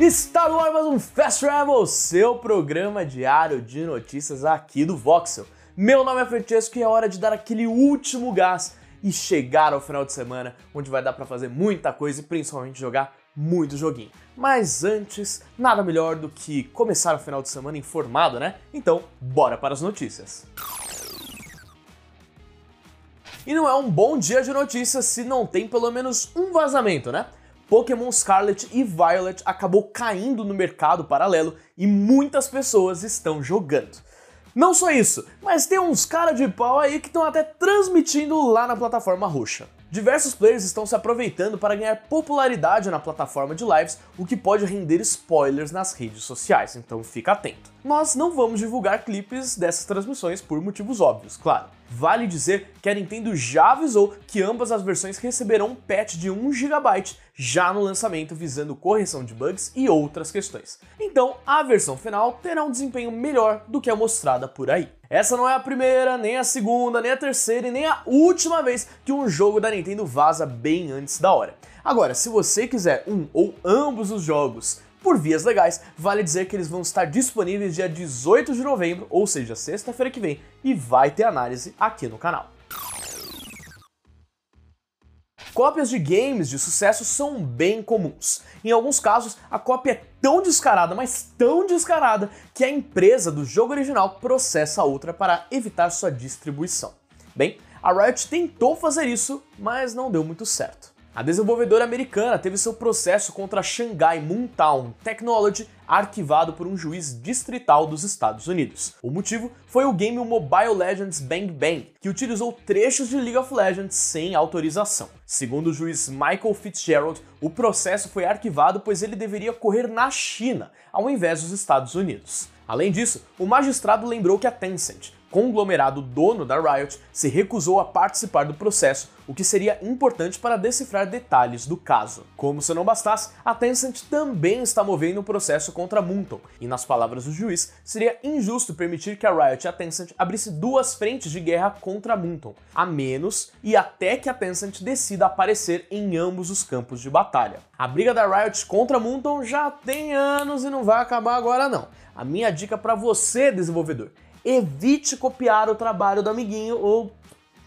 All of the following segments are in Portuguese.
Está no ar mais um Fast Travel, seu programa diário de notícias aqui do Voxel. Meu nome é Francesco e é hora de dar aquele último gás e chegar ao final de semana, onde vai dar para fazer muita coisa e principalmente jogar muito joguinho. Mas antes, nada melhor do que começar o final de semana informado, né? Então, bora para as notícias. E não é um bom dia de notícias se não tem pelo menos um vazamento, né? Pokémon Scarlet e Violet acabou caindo no mercado paralelo e muitas pessoas estão jogando. Não só isso, mas tem uns cara de pau aí que estão até transmitindo lá na plataforma roxa. Diversos players estão se aproveitando para ganhar popularidade na plataforma de lives, o que pode render spoilers nas redes sociais, então fica atento. Nós não vamos divulgar clipes dessas transmissões por motivos óbvios, claro. Vale dizer que a Nintendo já avisou que ambas as versões receberão um patch de 1GB já no lançamento, visando correção de bugs e outras questões. Então, a versão final terá um desempenho melhor do que a mostrada por aí. Essa não é a primeira, nem a segunda, nem a terceira e nem a última vez que um jogo da Nintendo vaza bem antes da hora. Agora, se você quiser um ou ambos os jogos por vias legais, vale dizer que eles vão estar disponíveis dia 18 de novembro, ou seja, sexta-feira que vem, e vai ter análise aqui no canal. Cópias de games de sucesso são bem comuns. Em alguns casos, a cópia é tão descarada, mas tão descarada, que a empresa do jogo original processa a outra para evitar sua distribuição. Bem, a Riot tentou fazer isso, mas não deu muito certo. A desenvolvedora americana teve seu processo contra a Shanghai Moontown Technology arquivado por um juiz distrital dos Estados Unidos. O motivo foi o game Mobile Legends Bang Bang, que utilizou trechos de League of Legends sem autorização. Segundo o juiz Michael Fitzgerald, o processo foi arquivado pois ele deveria ocorrer na China, ao invés dos Estados Unidos. Além disso, o magistrado lembrou que a Tencent, conglomerado dono da Riot, se recusou a participar do processo, o que seria importante para decifrar detalhes do caso. Como se não bastasse, a Tencent também está movendo um processo contra Moonton, e nas palavras do juiz, seria injusto permitir que a Riot e a Tencent abrisse duas frentes de guerra contra Moonton, a menos e até que a Tencent decida aparecer em ambos os campos de batalha. A briga da Riot contra Moonton já tem anos e não vai acabar agora não. A minha dica para você, desenvolvedor, evite copiar o trabalho do amiguinho ou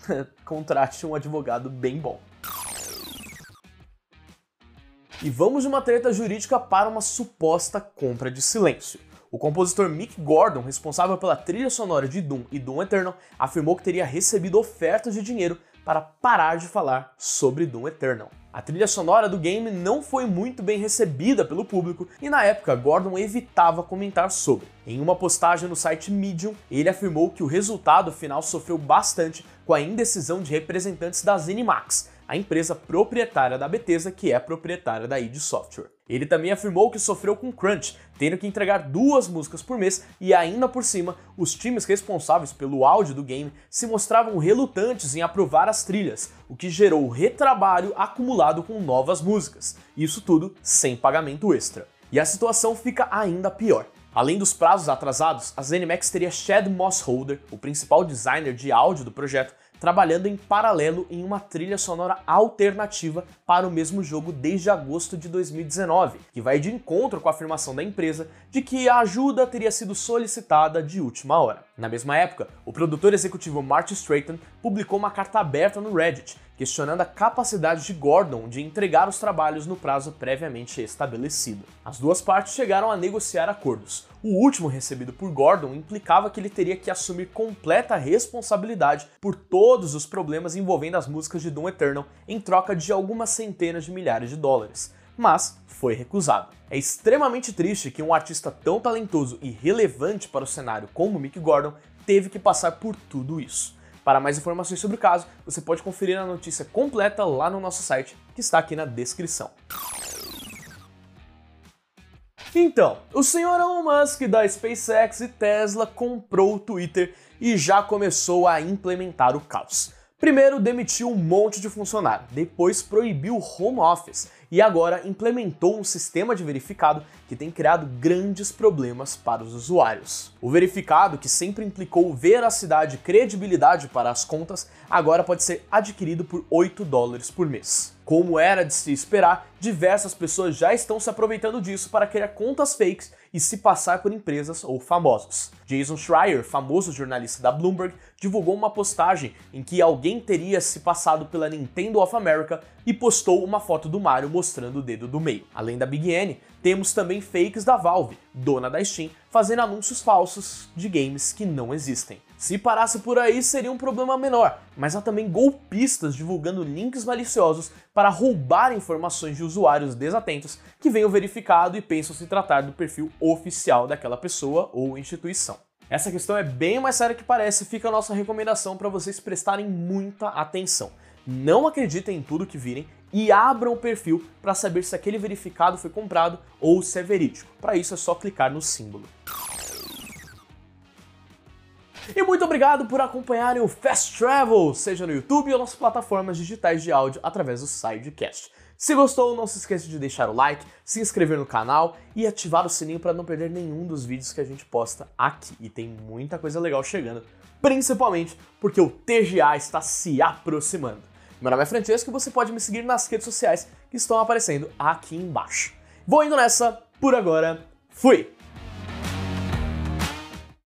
contrate um advogado bem bom. E vamos de uma treta jurídica para uma suposta compra de silêncio. O compositor Mick Gordon, responsável pela trilha sonora de Doom e Doom Eternal, afirmou que teria recebido ofertas de dinheiro para parar de falar sobre Doom Eternal. A trilha sonora do game não foi muito bem recebida pelo público e na época Gordon evitava comentar sobre. Em uma postagem no site Medium, ele afirmou que o resultado final sofreu bastante com a indecisão de representantes da ZeniMax, a empresa proprietária da Bethesda que é proprietária da id Software. Ele também afirmou que sofreu com crunch, tendo que entregar duas músicas por mês e ainda por cima, os times responsáveis pelo áudio do game se mostravam relutantes em aprovar as trilhas, o que gerou retrabalho acumulado com novas músicas. Isso tudo sem pagamento extra. E a situação fica ainda pior. Além dos prazos atrasados, a ZeniMax teria Chad Mossholder, o principal designer de áudio do projeto, trabalhando em paralelo em uma trilha sonora alternativa para o mesmo jogo desde agosto de 2019, que vai de encontro com a afirmação da empresa de que a ajuda teria sido solicitada de última hora. Na mesma época, o produtor executivo Marty Strayton publicou uma carta aberta no Reddit questionando a capacidade de Gordon de entregar os trabalhos no prazo previamente estabelecido. As duas partes chegaram a negociar acordos. O último recebido por Gordon implicava que ele teria que assumir completa responsabilidade por todos os problemas envolvendo as músicas de Doom Eternal em troca de algumas centenas de milhares de dólares mas foi recusado. É extremamente triste que um artista tão talentoso e relevante para o cenário como Mick Gordon teve que passar por tudo isso. Para mais informações sobre o caso, você pode conferir a notícia completa lá no nosso site, que está aqui na descrição. Então, o senhor Elon Musk da SpaceX e Tesla comprou o Twitter e já começou a implementar o caos. Primeiro demitiu um monte de funcionário, depois proibiu o home office e agora implementou um sistema de verificado que tem criado grandes problemas para os usuários. O verificado, que sempre implicou veracidade e credibilidade para as contas, agora pode ser adquirido por 8 dólares por mês. Como era de se esperar, diversas pessoas já estão se aproveitando disso para criar contas fakes e se passar por empresas ou famosos. Jason Schreier, famoso jornalista da Bloomberg, divulgou uma postagem em que alguém teria se passado pela Nintendo of America e postou uma foto do Mario mostrando o dedo do meio. Além da Big N, temos também fakes da Valve, dona da Steam, fazendo anúncios falsos de games que não existem. Se parasse por aí seria um problema menor, mas há também golpistas divulgando links maliciosos para roubar informações de usuários desatentos que venham verificado e pensam se tratar do perfil oficial daquela pessoa ou instituição. Essa questão é bem mais séria que parece, fica a nossa recomendação para vocês prestarem muita atenção. Não acreditem em tudo que virem e abram o perfil para saber se aquele verificado foi comprado ou se é verídico. Para isso é só clicar no símbolo. E muito obrigado por acompanharem o Fast Travel, seja no YouTube ou nas plataformas digitais de áudio através do Sidecast. Se gostou, não se esqueça de deixar o like, se inscrever no canal e ativar o sininho para não perder nenhum dos vídeos que a gente posta aqui. E tem muita coisa legal chegando, principalmente porque o TGA está se aproximando. Meu nome é Francesco e você pode me seguir nas redes sociais que estão aparecendo aqui embaixo. Vou indo nessa, por agora, fui!